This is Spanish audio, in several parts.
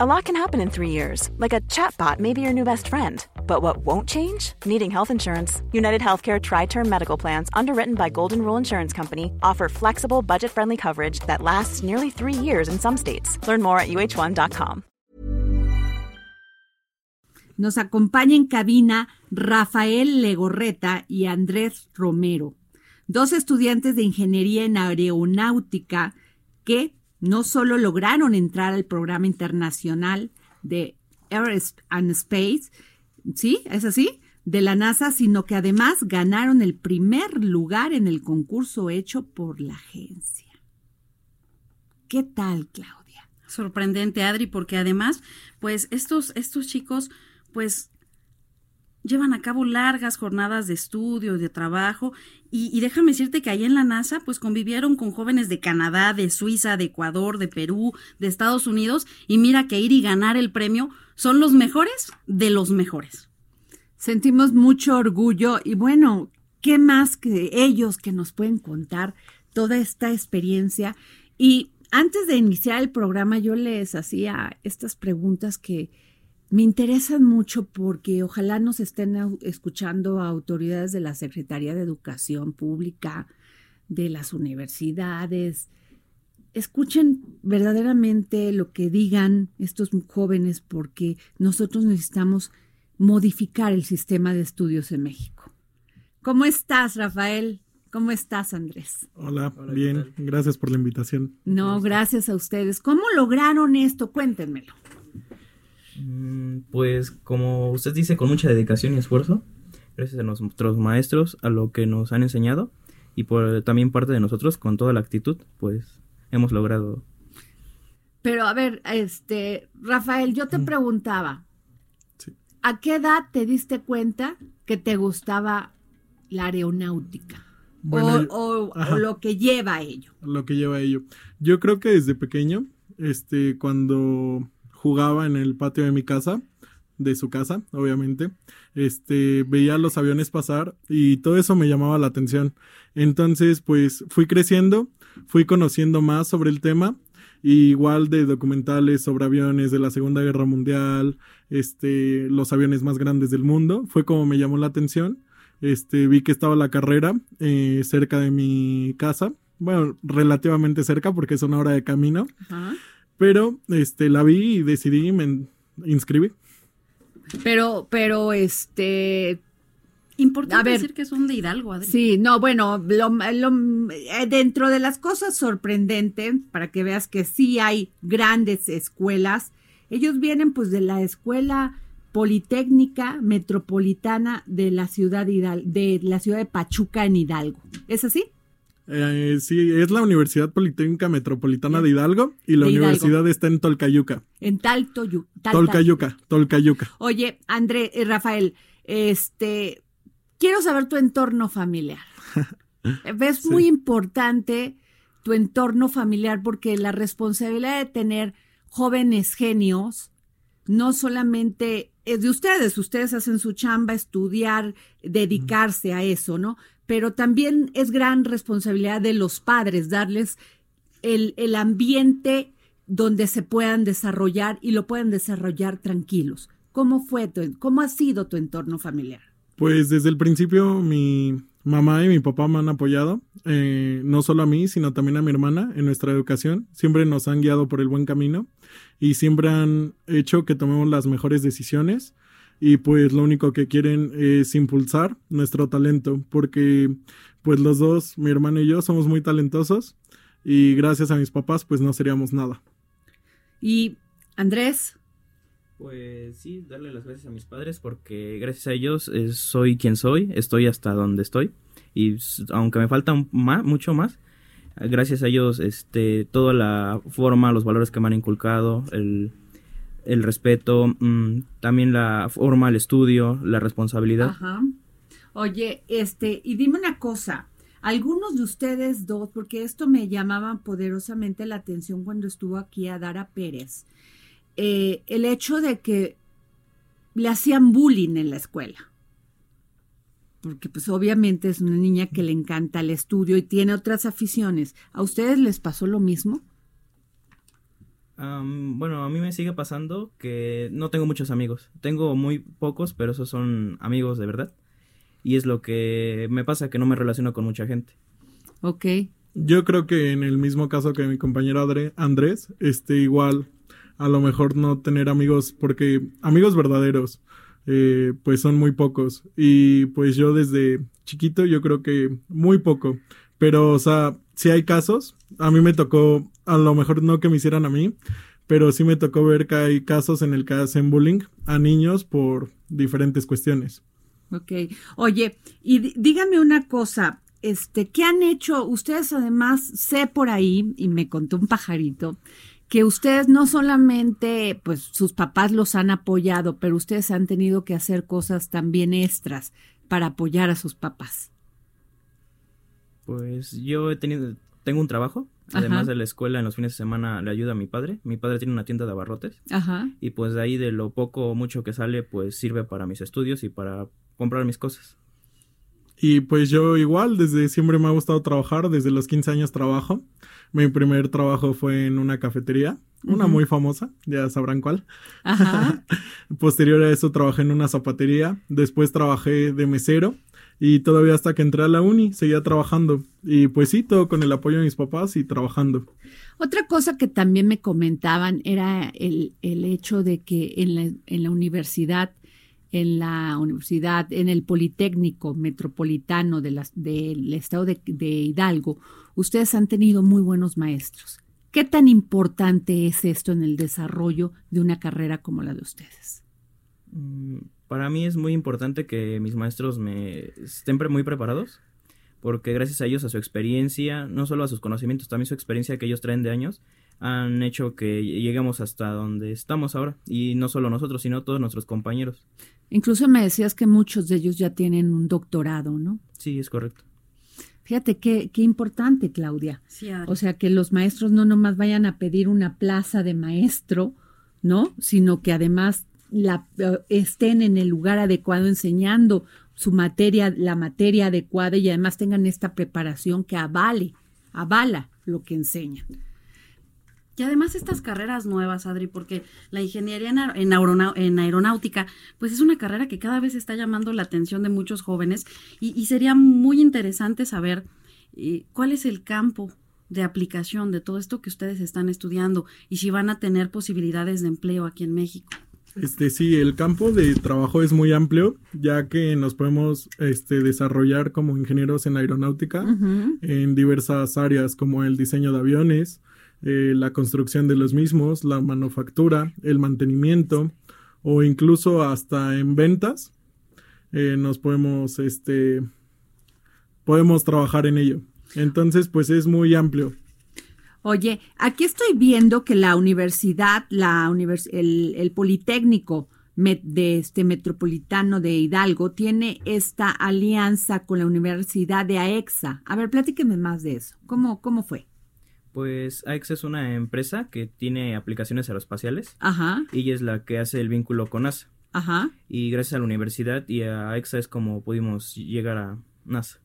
A lot can happen in three years, like a chatbot may be your new best friend. But what won't change? Needing health insurance. United Healthcare Tri Term Medical Plans, underwritten by Golden Rule Insurance Company, offer flexible, budget friendly coverage that lasts nearly three years in some states. Learn more at uh1.com. Nos acompaña en cabina Rafael Legorreta y Andrés Romero, dos estudiantes de ingeniería en aeronáutica que no solo lograron entrar al programa internacional de Air and Space, ¿sí? ¿Es así? De la NASA, sino que además ganaron el primer lugar en el concurso hecho por la agencia. ¿Qué tal, Claudia? Sorprendente, Adri, porque además, pues estos, estos chicos, pues llevan a cabo largas jornadas de estudio, de trabajo, y, déjame decirte que ahí en la NASA, pues convivieron con jóvenes de Canadá, de Suiza, de Ecuador, de Perú, de Estados Unidos, y mira que ir y ganar el premio son los mejores de los mejores. Sentimos mucho orgullo y bueno, ¿qué más que ellos que nos pueden contar toda esta experiencia? Y antes de iniciar el programa, yo les hacía estas preguntas que me interesan mucho porque ojalá nos estén escuchando autoridades de la Secretaría de Educación Pública, de las universidades. Escuchen verdaderamente lo que digan estos jóvenes porque nosotros necesitamos modificar el sistema de estudios en México. ¿Cómo estás, Rafael? ¿Cómo estás, Andrés? Hola, bien, gracias por la invitación. No, gracias a ustedes. ¿Cómo lograron esto? Cuéntenmelo. Mm, pues como usted dice, con mucha dedicación y esfuerzo, gracias a nuestros maestros, a lo que nos han enseñado y por también parte de nosotros, con toda la actitud, pues hemos logrado. Pero a ver, este, Rafael, yo te preguntaba, ¿a qué edad te diste cuenta que te gustaba la aeronáutica? o, lo que lleva a ello. Lo que lleva a ello. Yo creo que desde pequeño, este, cuando jugaba en el patio de mi casa, de su casa, obviamente. Este, veía los aviones pasar y todo eso me llamaba la atención. Entonces, pues fui creciendo, fui conociendo más sobre el tema, igual de documentales sobre aviones de la Segunda Guerra Mundial, este, los aviones más grandes del mundo, fue como me llamó la atención. Este, vi que estaba la carrera eh, cerca de mi casa, bueno, relativamente cerca porque es una hora de camino. Ajá. Pero este la vi y decidí me inscribí. Pero, pero este Importante decir que son de Hidalgo, Adri. Sí, no, bueno, eh, dentro de las cosas sorprendentes, para que veas que sí hay grandes escuelas, ellos vienen pues de la escuela Politécnica Metropolitana de la ciudad de, de la ciudad de Pachuca en Hidalgo. ¿Es así? Eh, sí, es la Universidad Politécnica Metropolitana de Hidalgo y la universidad está en Tolcayuca. En Taltoyu, Tolcayuca, Tolcayuca. Oye, André, y eh, Rafael, este, quiero saber tu entorno familiar. es muy importante tu entorno familiar porque la responsabilidad de tener jóvenes genios no solamente es de ustedes, ustedes hacen su chamba, estudiar, dedicarse a eso, ¿no? Pero también es gran responsabilidad de los padres darles el, el ambiente donde se puedan desarrollar y lo puedan desarrollar tranquilos. ¿Cómo fue tu, cómo ha sido tu entorno familiar? Pues desde el principio mi mamá y mi papá me han apoyado, eh, no solo a mí, sino también a mi hermana en nuestra educación. Siempre nos han guiado por el buen camino y siempre han hecho que tomemos las mejores decisiones y pues lo único que quieren es impulsar nuestro talento porque pues los dos, mi hermano y yo, somos muy talentosos y gracias a mis papás pues no seríamos nada. Y Andrés. Pues sí, darle las gracias a mis padres porque gracias a ellos soy quien soy, estoy hasta donde estoy y aunque me falta más, mucho más, gracias a ellos este toda la forma, los valores que me han inculcado, el el respeto, mm, también la forma, el estudio, la responsabilidad. Ajá. Oye, este, y dime una cosa, algunos de ustedes dos, porque esto me llamaba poderosamente la atención cuando estuvo aquí a Dara Pérez, eh, el hecho de que le hacían bullying en la escuela. Porque pues obviamente es una niña que le encanta el estudio y tiene otras aficiones. ¿A ustedes les pasó lo mismo? Bueno, a mí me sigue pasando que no tengo muchos amigos. Tengo muy pocos, pero esos son amigos de verdad. Y es lo que me pasa, que no me relaciono con mucha gente. Ok. Yo creo que en el mismo caso que mi compañero Adre- Andrés, este igual a lo mejor no tener amigos, porque amigos verdaderos, eh, pues son muy pocos. Y pues yo desde chiquito yo creo que muy poco. Pero, o sea, si hay casos, a mí me tocó, a lo mejor no que me hicieran a mí, pero sí me tocó ver que hay casos en el que hacen bullying a niños por diferentes cuestiones. Ok. Oye, y dí- dígame una cosa, este, ¿qué han hecho? Ustedes además, sé por ahí, y me contó un pajarito, que ustedes no solamente, pues sus papás los han apoyado, pero ustedes han tenido que hacer cosas también extras para apoyar a sus papás. Pues yo he tenido, tengo un trabajo. Ajá. Además de la escuela, en los fines de semana le ayuda a mi padre. Mi padre tiene una tienda de abarrotes. Ajá. Y pues de ahí de lo poco o mucho que sale, pues sirve para mis estudios y para comprar mis cosas. Y pues yo igual, desde siempre me ha gustado trabajar, desde los 15 años trabajo. Mi primer trabajo fue en una cafetería, una muy famosa, ya sabrán cuál. Ajá. Posterior a eso trabajé en una zapatería, después trabajé de mesero y todavía hasta que entré a la uni seguía trabajando. Y pues sí, todo con el apoyo de mis papás y trabajando. Otra cosa que también me comentaban era el, el hecho de que en la, en la universidad, en la universidad, en el Politécnico Metropolitano de las- del estado de, de Hidalgo, ustedes han tenido muy buenos maestros. ¿Qué tan importante es esto en el desarrollo de una carrera como la de ustedes? Para mí es muy importante que mis maestros me estén muy preparados, porque gracias a ellos, a su experiencia, no solo a sus conocimientos, también su experiencia que ellos traen de años, han hecho que lleguemos hasta donde estamos ahora. Y no solo nosotros, sino todos nuestros compañeros. Incluso me decías que muchos de ellos ya tienen un doctorado, ¿no? Sí, es correcto. Fíjate qué, qué importante, Claudia. Sí. O sea, que los maestros no nomás vayan a pedir una plaza de maestro, ¿no? Sino que además la, eh, estén en el lugar adecuado enseñando su materia, la materia adecuada y además tengan esta preparación que avale, avala lo que enseñan. Y además estas carreras nuevas, Adri, porque la ingeniería en, en aeronáutica, pues es una carrera que cada vez está llamando la atención de muchos jóvenes y, y sería muy interesante saber eh, cuál es el campo de aplicación de todo esto que ustedes están estudiando y si van a tener posibilidades de empleo aquí en México. Este sí, el campo de trabajo es muy amplio, ya que nos podemos este, desarrollar como ingenieros en aeronáutica en diversas áreas como el diseño de aviones, eh, la construcción de los mismos, la manufactura, el mantenimiento o incluso hasta en ventas eh, nos podemos este podemos trabajar en ello. Entonces, pues es muy amplio. Oye, aquí estoy viendo que la universidad, la univers- el, el Politécnico de este Metropolitano de Hidalgo tiene esta alianza con la Universidad de AEXA. A ver, platíqueme más de eso. ¿Cómo, cómo fue? Pues AEX es una empresa que tiene aplicaciones aeroespaciales Ajá, y ella es la que hace el vínculo con NASA. ajá. Y gracias a la universidad y a AEXA es como pudimos llegar a NASA.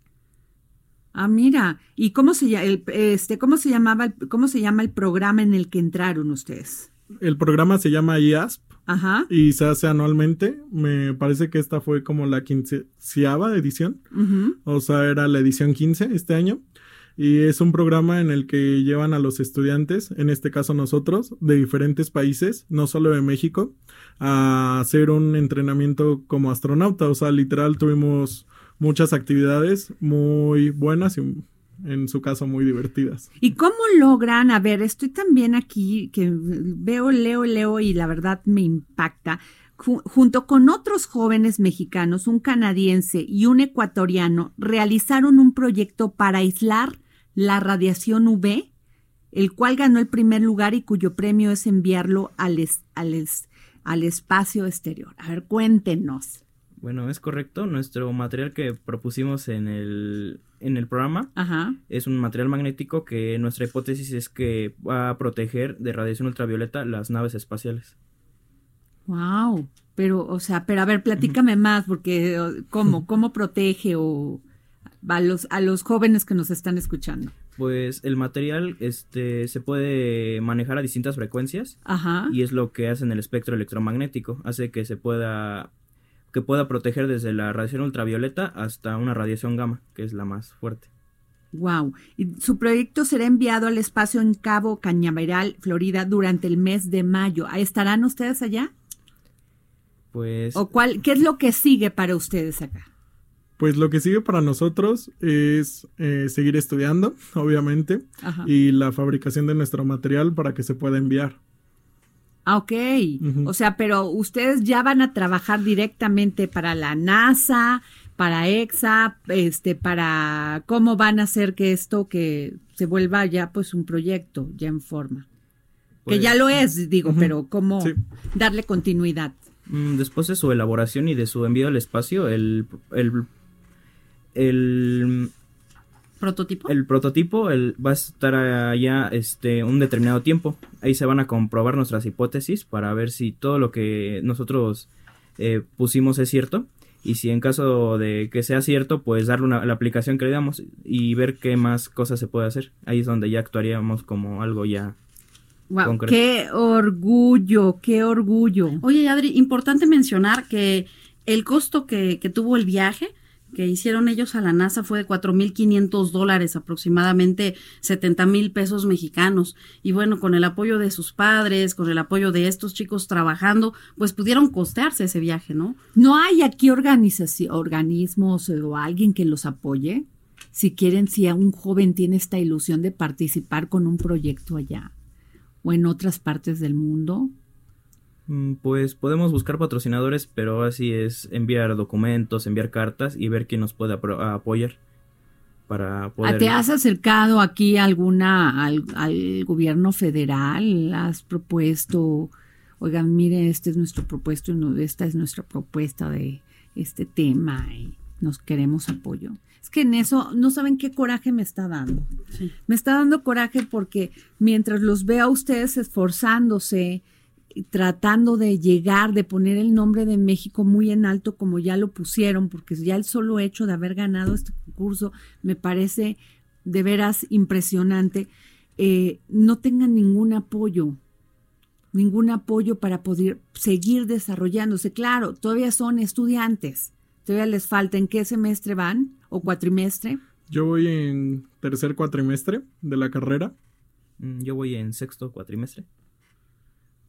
Ah, mira. ¿Y cómo se, el, este, cómo se llamaba, el- cómo se llama el programa en el que entraron ustedes? El programa se llama IASP Ajá. y se hace anualmente. Me parece que esta fue como la quinceava edición. ujú. O sea, era la edición 15 este año. Y es un programa en el que llevan a los estudiantes, en este caso nosotros, de diferentes países, no solo de México, a hacer un entrenamiento como astronauta. O sea, literal tuvimos muchas actividades muy buenas y en su caso muy divertidas. ¿Y cómo logran? A ver, estoy también aquí que veo, leo, leo y la verdad me impacta. Ju- junto con otros jóvenes mexicanos, un canadiense y un ecuatoriano, realizaron un proyecto para aislar la radiación UV, el cual ganó el primer lugar y cuyo premio es enviarlo al, es- al, es- al espacio exterior. A ver, cuéntenos. Bueno, es correcto. Nuestro material que propusimos en el, en el programa Ajá. es un material magnético que nuestra hipótesis es que va a proteger de radiación ultravioleta las naves espaciales. Wow, pero, o sea, pero a ver, platícame más, porque cómo, cómo protege o a los, a los jóvenes que nos están escuchando. Pues el material este, se puede manejar a distintas frecuencias Ajá. y es lo que hace en el espectro electromagnético. Hace que se pueda que pueda proteger desde la radiación ultravioleta hasta una radiación gamma, que es la más fuerte. Wow. Y su proyecto será enviado al espacio en Cabo Cañaveral, Florida, durante el mes de mayo. ¿Estarán ustedes allá? Pues ¿O cuál, qué es lo que sigue para ustedes acá? Pues lo que sigue para nosotros es eh, seguir estudiando, obviamente, Ajá. y la fabricación de nuestro material para que se pueda enviar. Ah, ok. O sea, pero ustedes ya van a trabajar directamente para la NASA, para EXA, este, para cómo van a hacer que esto que se vuelva ya pues un proyecto ya en forma. Pues, que ya lo es, digo, pero cómo Sí. darle continuidad. mm, después de su elaboración y de su envío al espacio, el, el, el, ¿Prototipo? el prototipo el, va a estar allá este, un determinado tiempo. Ahí se van a comprobar nuestras hipótesis para ver si todo lo que nosotros eh, pusimos es cierto. Y si en caso de que sea cierto, pues darle una, la aplicación que le damos y ver qué más cosas se puede hacer. Ahí es donde ya actuaríamos como algo ya Wow, Concreto. qué orgullo, qué orgullo. Oye, Adri, importante mencionar que el costo que, que tuvo el viaje que hicieron ellos a la NASA fue de 4.500 dólares, aproximadamente 70 mil pesos mexicanos. Y bueno, con el apoyo de sus padres, con el apoyo de estos chicos trabajando, pues pudieron costearse ese viaje, ¿no? ¿No hay aquí organismos o alguien que los apoye? Si quieren, si un joven tiene esta ilusión de participar con un proyecto allá o en otras partes del mundo. Mm, Pues podemos buscar patrocinadores, pero así es enviar documentos, enviar cartas y ver quién nos puede apoyar para poder. Ah, ¿Te has acercado aquí a alguna al, al gobierno federal? ¿Has propuesto, oigan, mire, este es nuestro propuesto y no- esta es nuestra propuesta de este tema y nos queremos apoyo? Es que en eso no saben qué coraje me está dando. Sí. Me está dando coraje porque mientras los veo a ustedes esforzándose, tratando de llegar, de poner el nombre de México muy en alto como ya lo pusieron, porque ya el solo hecho de haber ganado este concurso me parece de veras impresionante, eh, no tengan ningún apoyo, ningún apoyo para poder seguir desarrollándose. Claro, todavía son estudiantes, todavía les falta, ¿en qué semestre van? ¿O cuatrimestre? Yo voy en tercer cuatrimestre de la carrera. Mm, Yo voy en sexto cuatrimestre.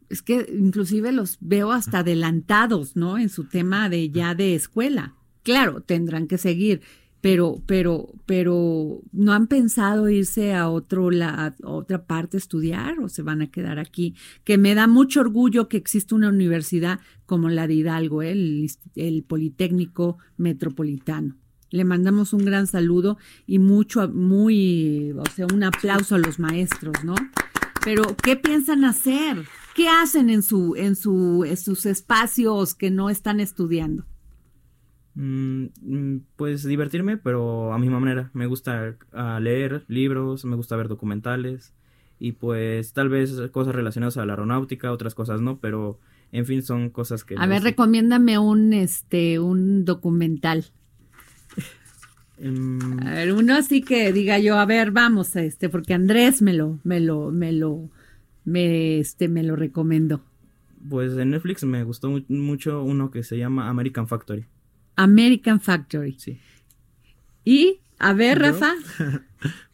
Es que inclusive los veo hasta adelantados, ¿no? En su tema de ya de escuela. Claro, tendrán que seguir, pero, pero, pero ¿no han pensado irse a otro la, a otra parte a estudiar o se van a quedar aquí? Que me da mucho orgullo que exista una universidad como la de Hidalgo, ¿eh? el, el Politécnico Metropolitano. Le mandamos un gran saludo y mucho, muy, o sea, un aplauso a los maestros, ¿no? Pero, ¿qué piensan hacer? ¿Qué hacen en su, en su, en sus espacios que no están estudiando? Mm, mm, Pues divertirme, pero a mi manera. Me gusta ah, leer libros, me gusta ver documentales y pues tal vez cosas relacionadas a la aeronáutica, otras cosas no, pero en fin son cosas que... A ver, recomiéndame un, este, un documental. Mm, A ver, uno así que diga yo, a ver, vamos a este, porque Andrés me lo, me lo, me lo, me, este, me lo recomendó. Pues en Netflix me gustó mu- mucho uno que se llama American Factory. American Factory. Sí. Y, a ver, ¿Yo? Rafa,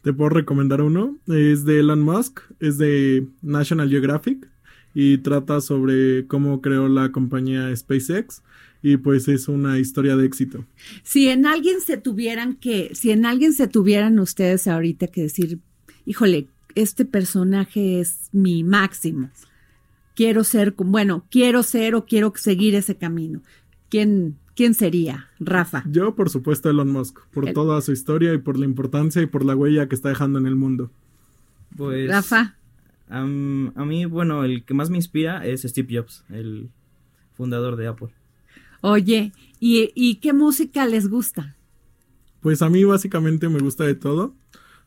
Te puedo recomendar uno. Es de Elon Musk, es de National Geographic y trata sobre cómo creó la compañía SpaceX y pues es una historia de éxito. si en alguien se tuvieran que, si en alguien se tuvieran ustedes ahorita que decir, híjole, este personaje es mi máximo. Quiero ser, bueno, quiero ser o quiero seguir ese camino. ¿Quién, quién sería? Rafa. Yo, por supuesto, Elon Musk, por El- toda su historia y por la importancia y por la huella que está dejando en el mundo. Pues... Rafa. am- a mí, bueno, el que más me inspira es Steve Jobs, el fundador de Apple. Oye, ¿y, y qué música les gusta? Pues a mí básicamente me gusta de todo.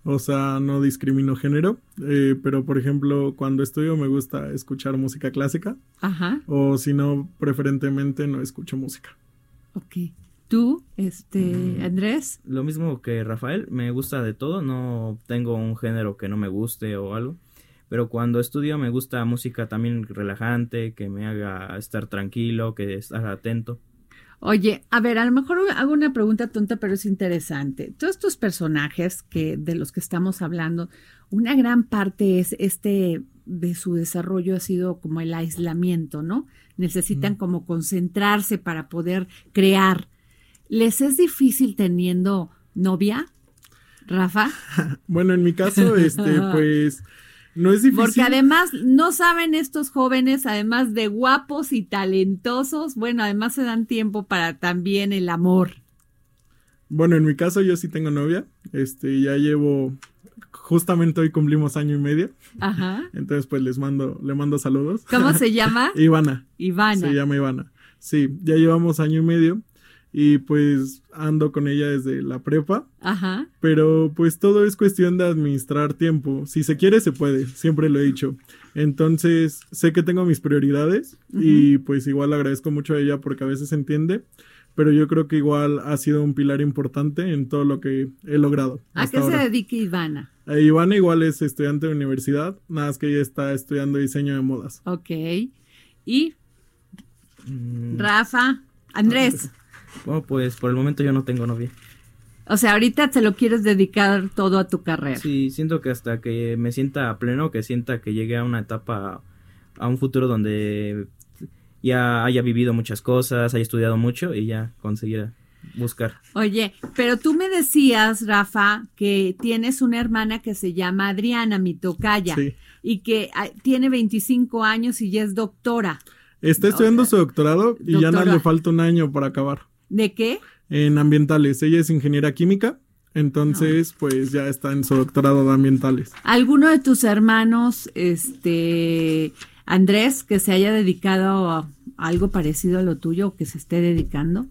O sea, no discrimino género. eh, pero por ejemplo, cuando estudio me gusta escuchar música clásica. Ajá, O si no, preferentemente no escucho música. ok. ¿Tú, este, Mm. Andrés? Lo mismo que Rafael, me gusta de todo, no tengo un género que no me guste o algo, pero cuando estudio me gusta música también relajante, que me haga estar tranquilo, que estar atento. Oye, a ver, a lo mejor hago una pregunta tonta, pero es interesante. Todos estos personajes que de los que estamos hablando, una gran parte es este de su desarrollo ha sido como el aislamiento, ¿no? Necesitan como concentrarse para poder crear. ¿Les es difícil teniendo novia, Rafa? Bueno, en mi caso, este, pues, no es difícil. Porque además no saben estos jóvenes, además de guapos y talentosos, bueno, además se dan tiempo para también el amor. Bueno, en mi caso yo sí tengo novia. Este, ya llevo, justamente hoy cumplimos año y medio. Ajá. Entonces, pues les mando, le mando saludos. ¿Cómo se llama? Ivana. Ivana. Se llama Ivana. Sí, ya llevamos año y medio. Y pues ando con ella desde la prepa. Ajá. Pero pues todo es cuestión de administrar tiempo. Si se quiere, se puede. Siempre lo he dicho. Entonces, sé que tengo mis prioridades. Y pues igual agradezco mucho a ella porque a veces entiende. Pero yo creo que igual ha sido un pilar importante en todo lo que he logrado. ¿A hasta qué se dedica Ivana? Eh, Ivana igual es estudiante de universidad, nada más que ella está estudiando diseño de modas. Ok. Y Mm, Rafa, Andrés. Bueno, pues por el momento yo no tengo novia. O sea, ahorita te lo quieres dedicar todo a tu carrera. Sí, siento que hasta que me sienta pleno, que sienta que llegue a una etapa, a un futuro donde ya haya vivido muchas cosas, haya estudiado mucho y ya conseguir buscar. Oye, pero tú me decías, Rafa, que tienes una hermana que se llama Adriana, mi tocaya, Sí. y que ah, tiene 25 años y ya es doctora. Está estudiando su doctorado y ya no le falta un año para acabar. ¿De qué? En ambientales, ella es ingeniera química, entonces pues ya está en su doctorado de ambientales. ¿Alguno de tus hermanos, este, Andrés, que se haya dedicado a algo parecido a lo tuyo o que se esté dedicando?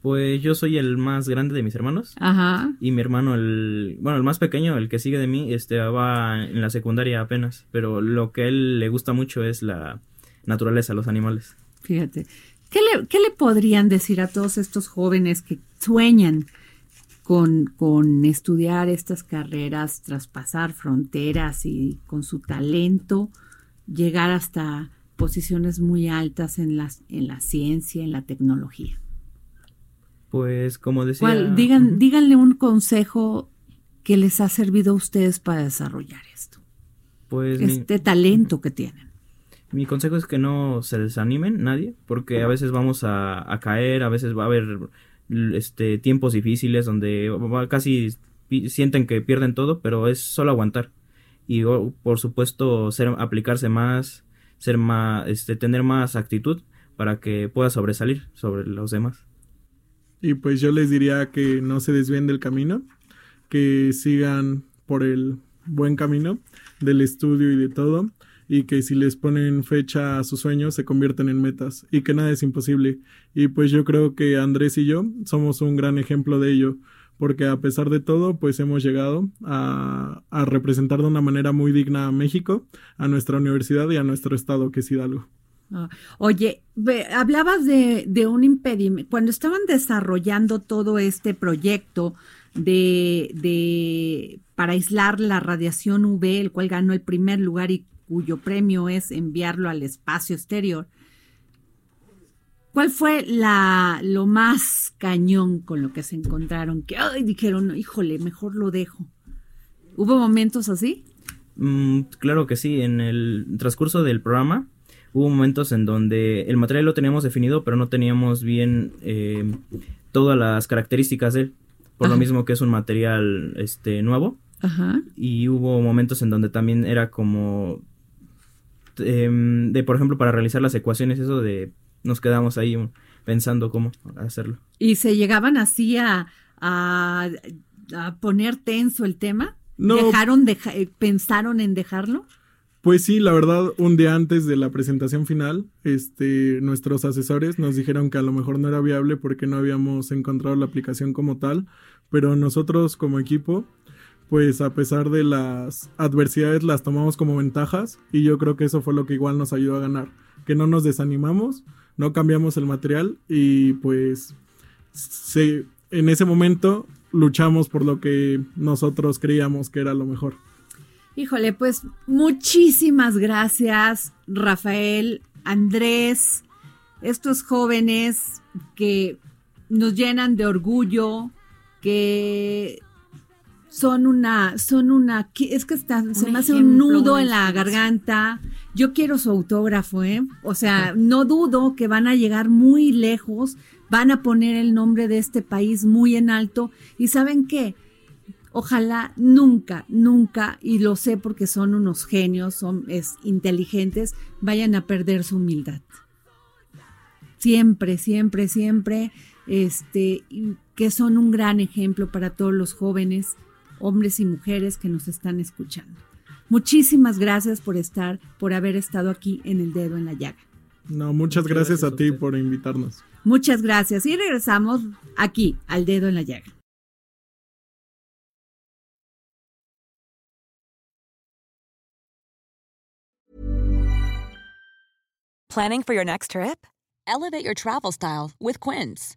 Pues yo soy el más grande de mis hermanos Ajá. y mi hermano, el, bueno, el más pequeño, el que sigue de mí, este va en la secundaria apenas, pero lo que a él le gusta mucho es la naturaleza, los animales. Fíjate. ¿Qué le, qué le podrían decir a todos estos jóvenes que sueñan con, con estudiar estas carreras, traspasar fronteras y con su talento llegar hasta posiciones muy altas en, las, en la ciencia, en la tecnología? Pues como decía... ¿Cuál? Digan, Ujú. díganle un consejo que les ha servido a ustedes para desarrollar esto, Pues mi- este talento que tienen. Mi consejo es que no se desanimen nadie, porque a veces vamos a, a caer, a veces va a haber este tiempos difíciles donde va- casi sienten que pierden todo, pero es solo aguantar. Y por supuesto ser aplicarse más, ser más este tener más actitud para que pueda sobresalir sobre los demás. Y pues yo les diría que no se desvíen del camino, que sigan por el buen camino del estudio y de todo, y que si les ponen fecha a sus sueños se convierten en metas, y que nada es imposible. Y pues yo creo que Andrés y yo somos un gran ejemplo de ello, porque a pesar de todo, pues hemos llegado a, representar de una manera muy digna a México, a nuestra universidad y a nuestro estado, que es Hidalgo. Ah, Oye, hablabas de, un impedimento. Cuando estaban desarrollando todo este proyecto de, de para aislar la radiación UV, el cual ganó el primer lugar cuyo premio es enviarlo al espacio exterior, ¿cuál fue la lo más cañón con lo que se encontraron? Que ay, dijeron, híjole, mejor lo dejo. ¿Hubo momentos así? Mm, claro que sí, en el transcurso del programa hubo momentos en donde el material lo teníamos definido, pero no teníamos bien eh, todas las características de él, por lo mismo que es un material este nuevo Ajá. y hubo momentos en donde también era como em, de por ejemplo para realizar las ecuaciones eso de nos quedamos ahí pensando cómo hacerlo. ¿Y se llegaban así a, a, a poner tenso el tema? No. ¿Dejaron, deja- eh, pensaron en dejarlo? Pues sí, la verdad, un día antes de la presentación final, este, nuestros asesores nos dijeron que a lo mejor no era viable porque no habíamos encontrado la aplicación como tal, pero nosotros como equipo, pues a pesar de las adversidades las tomamos como ventajas y yo creo que eso fue lo que igual nos ayudó a ganar, que no nos desanimamos, no cambiamos el material y pues en ese momento luchamos por lo que nosotros creíamos que era lo mejor. Híjole, pues muchísimas gracias, Rafael, Andrés, estos jóvenes que nos llenan de orgullo, que son una, son una, es que está, se me hace un nudo en la garganta. Yo quiero su autógrafo, ¿eh? O sea, no dudo que van a llegar muy lejos, van a poner el nombre de este país muy en alto. Y saben qué, ojalá nunca, nunca, y lo sé porque son unos genios, son es, inteligentes, vayan a perder su humildad. Siempre, siempre, siempre, este, que son un gran ejemplo para todos los jóvenes hombres y mujeres que nos están escuchando. Muchísimas gracias por estar, por haber estado aquí en el dedo en la llaga. No, muchas, gracias, a ti por invitarnos. Muchas gracias y regresamos aquí al dedo en la llaga. Planning for your next trip? Elevate your travel style with Quince.